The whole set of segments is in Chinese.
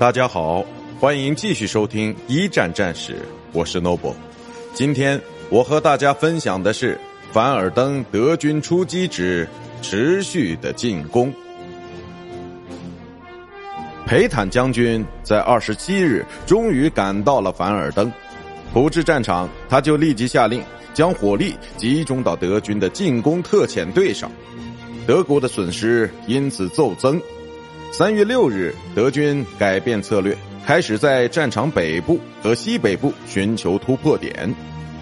大家好，欢迎继续收听一战战史，我是 Noble。今天我和大家分享的是凡尔登德军出击之持续的进攻。裴坦将军在二十七日终于赶到了凡尔登，不至战场，他就立即下令将火力集中到德军的进攻特遣队上，德国的损失因此骤增。三月六日，德军改变策略，开始在战场北部和西北部寻求突破点，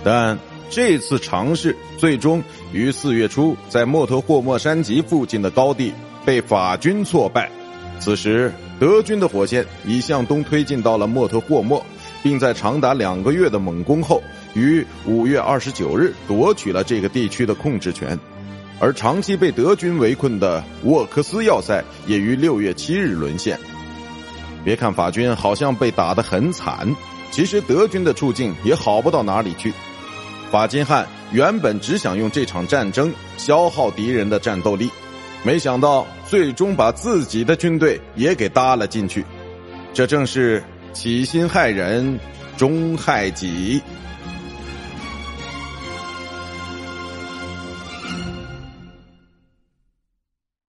但这次尝试最终于四月初在莫特霍莫山脊附近的高地被法军挫败。此时，德军的火线已向东推进到了莫特霍莫，并在长达两个月的猛攻后，于五月二十九日夺取了这个地区的控制权。而长期被德军围困的沃克斯要塞也于六月七日沦陷。别看法军好像被打得很惨，其实德军的处境也好不到哪里去。法金汉原本只想用这场战争消耗敌人的战斗力，没想到最终把自己的军队也给搭了进去。这正是起心害人，终害己。